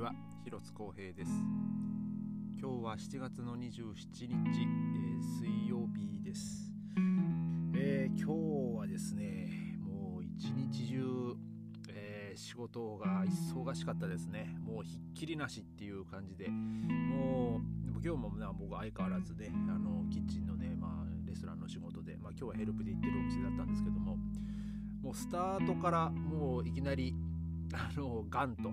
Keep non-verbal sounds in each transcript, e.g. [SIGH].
は広津光平です。今日は7月の27日、えー、水曜日です、えー、今日はですねもう一日中、えー、仕事が忙しかったですね。もうひっきりなしっていう感じで。もう今日も、ね、僕相変わらずねあのキッチンのね、まあ、レストランの仕事で、まあ、今日はヘルプで行ってるお店だったんですけどももうスタートからもういきなりあのガンと、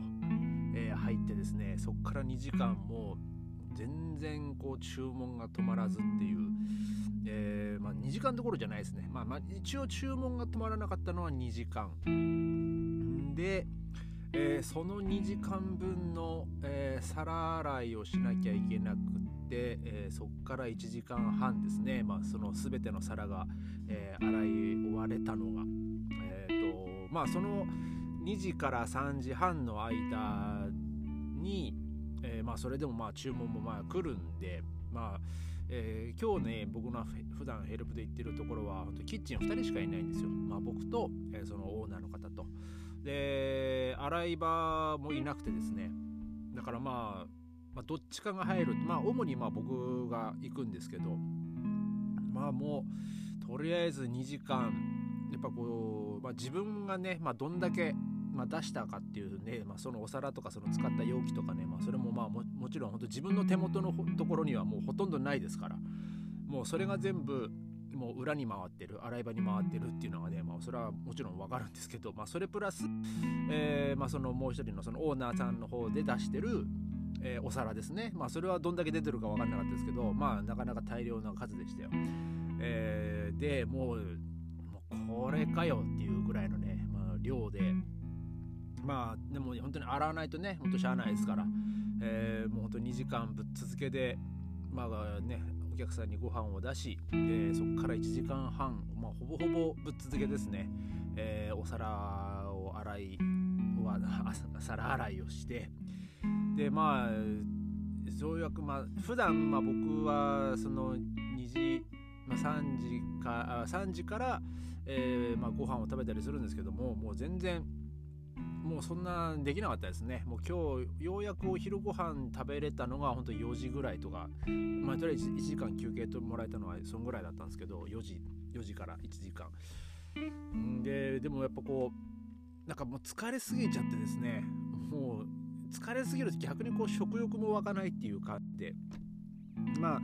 えー、入ってですねそこから2時間も全然こう注文が止まらずっていう、えー、まあ、2時間どころじゃないですね、まあ、まあ、一応注文が止まらなかったのは2時間。で、えー、その2時間分の、え皿洗いをしなきゃいけなくて、えそこから1時間半ですね、まあ、その全ての皿が、え洗い終われたのが、えーとまあ、その2時から3時半の間に、えー、まあそれでもまあ注文もまあ来るんでまあえー、今日ね僕の普段ヘルプで行ってるところは本当キッチン2人しかいないんですよ、まあ、僕と、えー、そのオーナーの方と。で洗い場もいなくてですね。だからまあ、まあ、どっちかが入るまあ主にまあ僕が行くんですけど。まあもうとりあえず2時間やっぱこう、まあ、自分がね、まあ、どんだけまあ、出したかっていうね、まあ、そのお皿とかその使った容器とかね、まあ、それもまあももちろん本当自分の手元のところにはもうほとんどないですからもうそれが全部もう裏に回ってる洗い場に回ってるっていうのがね、まあ、それはもちろん分かるんですけど、まあ、それプラス、えーまあ、そのもう一人のそのオーナーさんの方で出してる、えー、お皿ですね、まあ、それはどんだけ出てるか分かんなかったですけど、まあ、なかなか大量な数でしたよ。えー、でもうもうこれかよっていうぐらいのね、まあ、量で。まあでも本当に洗わないとねほんとしゃあないですから、えー、もう本当2時間ぶっ続けでまあねお客さんにご飯を出しでそこから1時間半、まあ、ほぼほぼぶっ続けですね、えー、お皿を洗い [LAUGHS] 皿洗いをして。でまあそうやくまあ普段まあ僕はその2時、まあ、3時か3時から、えーまあ、ご飯を食べたりするんですけどももう全然もうそんなできなかったですね。もう今日ようやくお昼ご飯食べれたのが本当4時ぐらいとか、まあとりあえず1時間休憩ともらえたのはそんぐらいだったんですけど、4時、4時から1時間。で、でもやっぱこう、なんかもう疲れすぎちゃってですね、もう疲れすぎると逆にこう食欲も湧かないっていうかってまあ、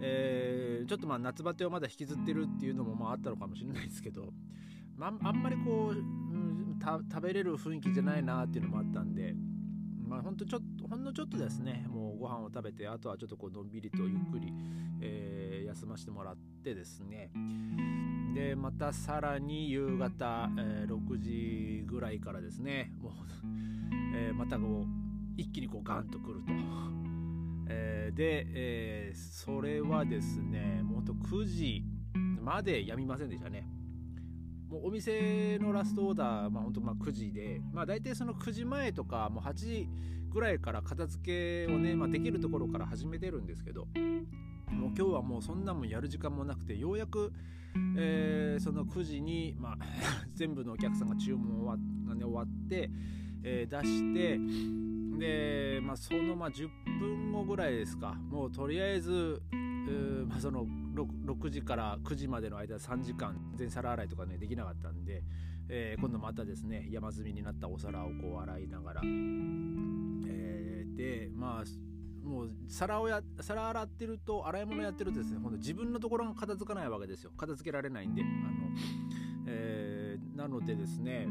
えー、ちょっとまあ夏バテをまだ引きずってるっていうのもまああったのかもしれないですけど、まあ、あんまりこう、食べれる雰囲気じゃないなっていうのもあったんでまあほんとちょっとほんのちょっとですねもうご飯を食べてあとはちょっとこうのんびりとゆっくり、えー、休ませてもらってですねでまたさらに夕方、えー、6時ぐらいからですねもう、えー、またこう一気にこうガンとくると。[LAUGHS] え、で、えー、それはですねもっと9時までやみませんでしたねもうお店のラストオーダー、まあ、本当まあ9時で、まあ、大体その9時前とかもう8時ぐらいから片付けをね、まあ、できるところから始めてるんですけどもう今日はもうそんなもんやる時間もなくてようやく、えー、その9時に、まあ、[LAUGHS] 全部のお客さんが注文が、ね、終わって、えー、出してで、まあ、そのまあ10分後ぐらいですか。もうとりあえず、まあ、その 6, 6時から9時までの間3時間全皿洗いとかねできなかったんで、えー、今度またですね山積みになったお皿をこう洗いながら、えー、でまあもう皿をや皿洗ってると洗い物やってるとですね今度自分のところが片付かないわけですよ。片付けられないんであの、えー、なのでですね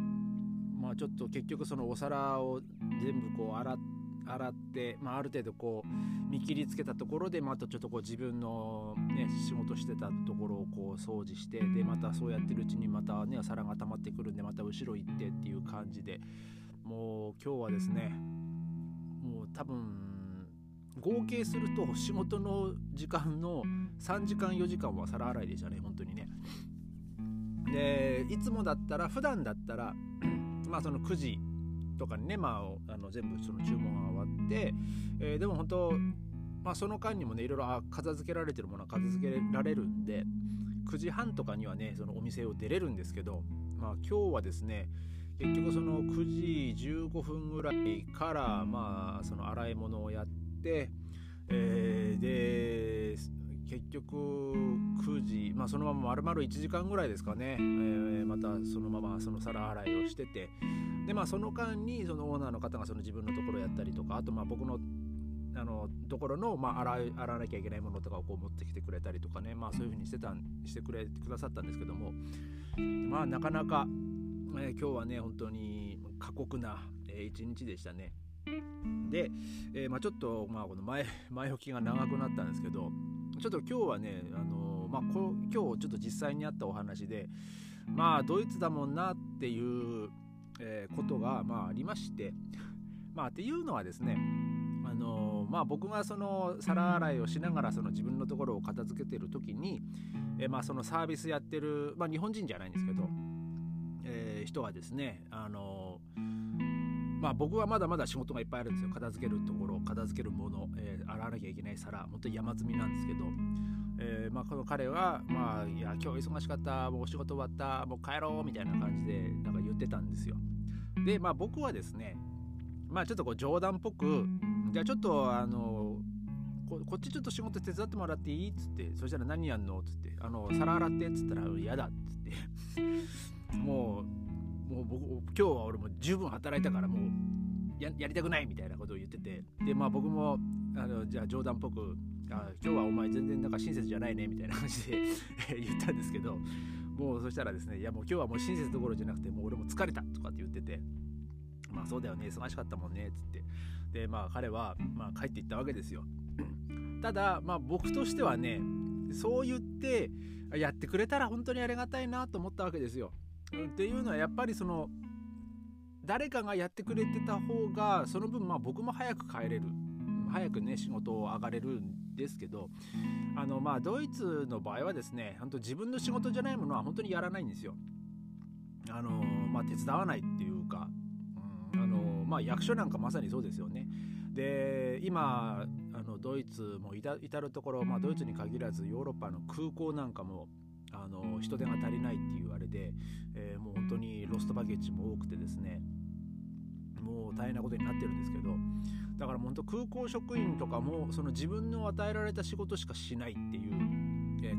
まあちょっと結局そのお皿を全部こう洗って洗って、まあ、ある程度こう見切りつけたところでまたちょっとこう自分の、ね、仕事してたところをこう掃除してでまたそうやってるうちにまたね皿が溜まってくるんでまた後ろ行ってっていう感じでもう今日はですねもう多分合計すると仕事の時間の3時間4時間は皿洗いでしたね本当にね。でいつもだったら普段だったらまあその9時とかにね、まあ、あの全部その注文が終て、えー、でも本当、まあ、その間にもねいろいろ片付けられてるものは片付けられるんで9時半とかにはねそのお店を出れるんですけど、まあ、今日はですね結局その9時15分ぐらいからまあその洗い物をやって、えー、で結局9時、まあ、そのまま丸々1時間ぐらいですかね、えー、またそのままその皿洗いをしてて。で、まあ、その間にそのオーナーの方がその自分のところやったりとかあとまあ僕のあのところの、まあ、洗い洗わなきゃいけないものとかをこう持ってきてくれたりとかね、まあ、そういうふうにしてたしてくれくださったんですけども。まあなかなか、えー、今日はね本当に過酷な、えー、一日でしたね。で、えー、まあ、ちょっと、まあ、この前前置きが長くなったんですけどちょっと今日はね、あのまあ、こ今日ちょっと実際にあったお話でまあドイツだもんなっていう、えー、ことが、まあ、ありましてまあっていうのはですねあのまあ、僕がその皿洗いをしながらその自分のところを片付けてる時に、えまあ、そのサービスやってる、まあ、日本人じゃないんですけど、えー、人はですねあのまあ、僕はまだまだ仕事がいっぱいあるんですよ。片付けるところ片付けるもの、えー、洗わなきゃいけない皿本当に山積みなんですけど、えー、まあ、この彼は、まあ、いや今日忙しかったもうお仕事終わったもう帰ろうみたいな感じでなんか言ってたんですよ。で、まあ、僕はですねまあちょっとこう冗談っぽくじゃあちょっとあのここっちちょっと仕事手伝ってもらっていいっつってそしたら何やんのっつってあの皿洗ってっつったら嫌だっつって。[LAUGHS] もうもう僕今日は俺も十分働いたからもうやりたくないみたいなことを言ってて。でまあ僕もあのじゃあ冗談っぽくあ今日はお前全然なんか親切じゃないねみたいな感じで [LAUGHS] 言ったんですけどもうそしたらですねいやもう今日はもう親切どころじゃなくてもう俺も疲れたとかって言っててまあそうだよね忙しかったもんねっつって。でまあ彼はまあ帰っていったわけですよ。[CLEARS THROAT] ただまあ僕としてはねそう言ってやってくれたら本当にありがたいなと思ったわけですよ。っていうのはやっぱりその誰かがやってくれてた方がその分まあ僕も早く帰れる早くね仕事を上がれるんですけどあのまあドイツの場合はですね本当自分の仕事じゃないものは本当にやらないんですよ。あのまあ、手伝わないっていうか、うん、あのまあ、役所なんかまさにそうですよね。で今あのドイツも至る所、まあ、ドイツに限らずヨーロッパの空港なんかもあの人手が足りないっていうあれで、えー、もう本当にロストバゲッジも多くてですねもう大変なことになってるんですけどだから本当空港職員とかもその自分の与えられた仕事しかしないっていう、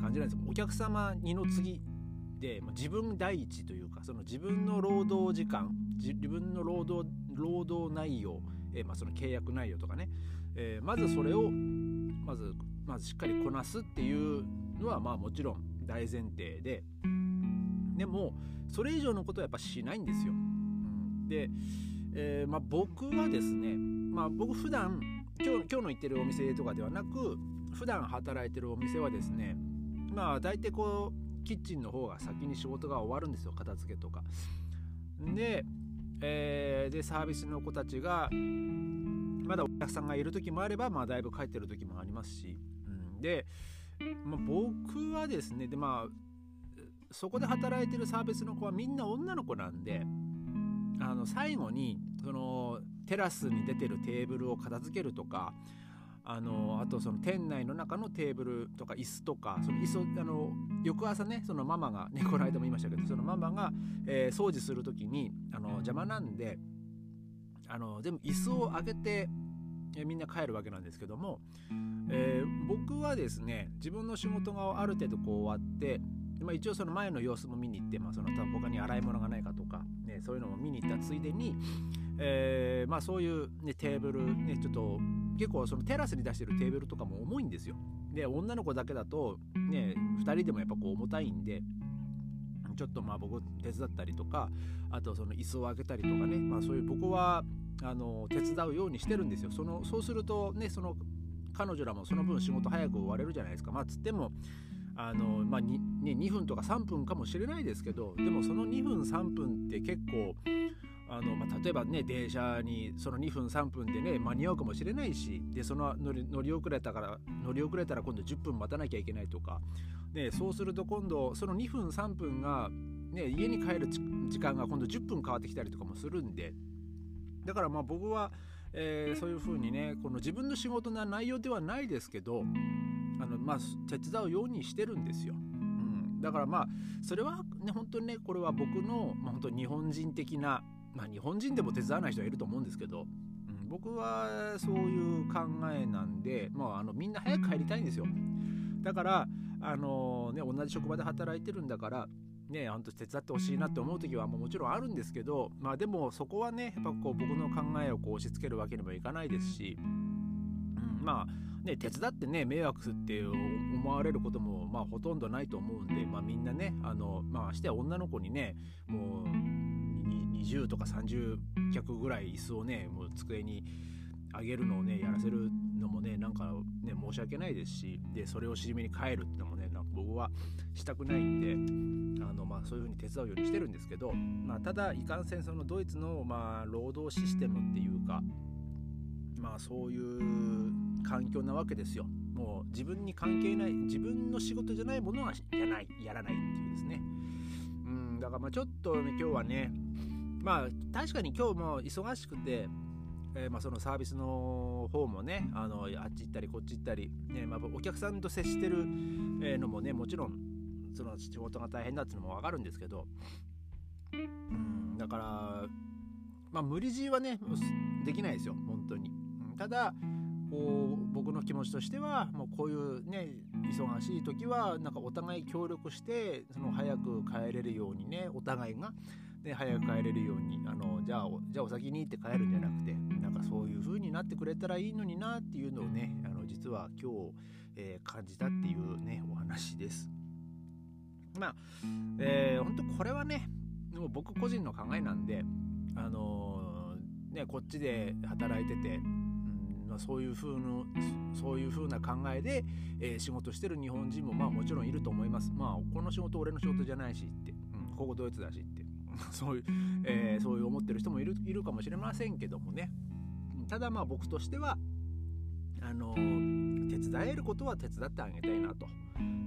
感じなんです。お客様二の次で、ま、自分第一というかその自分の労働時間自分の労働労働内容、え、まあ、その契約内容とかね、えー、まずそれをまずまずしっかりこなすっていうのはまあもちろん大前提で。でもそれ以上のことはやっぱしないんですよ。で、えー、まあ、僕はですね、まあ、僕普段今日今日の行ってるお店とかではなく普段働いてるお店はですねまあ大体こうキッチンの方が先に仕事が終わるんですよ。片付けとか。で,、えー、でサービスの子たちがまだお客さんがいる時もあれば、まあ、だいぶ帰ってる時もありますし、うん、でまあ、僕はですねでまあそこで働いてるサービスの子はみんな女の子なんであの最後にそのテラスに出てるテーブルを片付けるとかあのあとその店内の中のテーブルとか椅子とかその椅子あの翌朝ねそのママがねこの間も言いましたけどそのママが、えー、掃除する時にあの邪魔なんであの全部椅子を上げてえみんな帰るわけなんですけども、えー、僕はですね自分の仕事がある程度こう終わってまあ、一応その前の様子も見に行って、まあ、その他に洗い物がないかとか、ね、そういうのも見に行ったついでに、えーまあ、そういう、ね、テーブル、ね、ちょっと結構そのテラスに出してるテーブルとかも重いんですよ。で女の子だけだと、ね、2人でもやっぱこう重たいんでちょっとまあ僕手伝ったりとかあとその椅子を開けたりとかね、まあ、そういう僕はあの手伝うようにしてるんですよ。そのそうするとねその彼女らもその分仕事早く終われるじゃないですか。まあつってもあの、まあ 2, ね、2分とか3分かもしれないですけどでもその2分3分って結構あの、まあ、例えばね電車にその2分3分でね間に合うかもしれないしでその乗り乗り遅れたから乗り遅れたら今度10分待たなきゃいけないとか、ね、そうすると今度その2分3分が、ね、家に帰る時間が今度10分変わってきたりとかもするんで。だからまあ僕は、えー、そういうふうにねこの自分の仕事の内容ではないですけどあの、まあ、手伝うようにしてるんですよ。うん、だからまあそれはね本当にねこれは僕の、まあ、本当日本人的なまあ日本人でも手伝わない人はいると思うんですけど、うん、僕はそういう考えなんで、まあ、あのみんな早く帰りたいんですよ。だからあのね同じ職場で働いてるんだからね、本当手伝ってほしいなって思う時はももちろんあるんですけど、まあでもそこはね、やっぱこう僕の考えをこう押し付けるわけにもいかないですし、うん、まあね、手伝ってね、迷惑って思われることもまあほとんどないと思うんで、まあみんなね、あの、まあして女の子にね、もう20とか30脚ぐらい椅子をね、もう机にあげるのをね、やらせるのもね、なんかね、申し訳ないですし、で、それをしじめに帰るってのもね、なん僕はしたくないんで、あのまあそういう風に手伝うようにしてるんですけど、まあただ、いかんせんそのドイツのまあ労働システムっていうか、まあそういう環境なわけですよ。もう自分に関係ない、自分の仕事じゃないものはやらない、やらないっていうですね。うん、だからまあちょっとね、今日はね、まあ確かに今日も忙しくて、えー、まあそのサービスの方もねあのあっち行ったりこっち行ったり、ねまあ、お客さんと接してるのもねもちろんその仕事が大変だっていうのも分かるんですけど、うん、だからまあ無理強いはねできないですよ本当に。ただこう僕の気持ちとしてはもうこういうね忙しい時はなんかお互い協力してその早く帰れるようにねお互いがね、早く帰れるようにあのじゃあじゃあお先にって帰るんじゃなくてかそういう風になってくれたらいいのになっていうのをねあの実は今日、えー、感じたっていうねお話です。まあ、えー、本当これはねもう僕個人の考えなんであのー、ねこっちで働いててまあ、そういう風のそういう風な考えで、えー、仕事してる日本人もまあもちろんいると思います。まあこの仕事俺の仕事じゃないしって、うん、ここドイツだしってそういう、えー、そういう思ってる人もいるいるかもしれませんけどもねただまあ僕としてはあの手伝えることは手伝ってあげたいなと、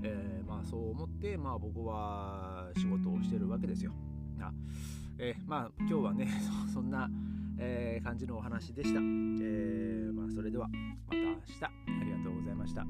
えー、まあそう思ってまあ僕は仕事をしてるわけですよ。あえー、まあ今日はね [LAUGHS] そんな、えー、感じのお話でした。えー、まあそれではまた明日ありがとうございました。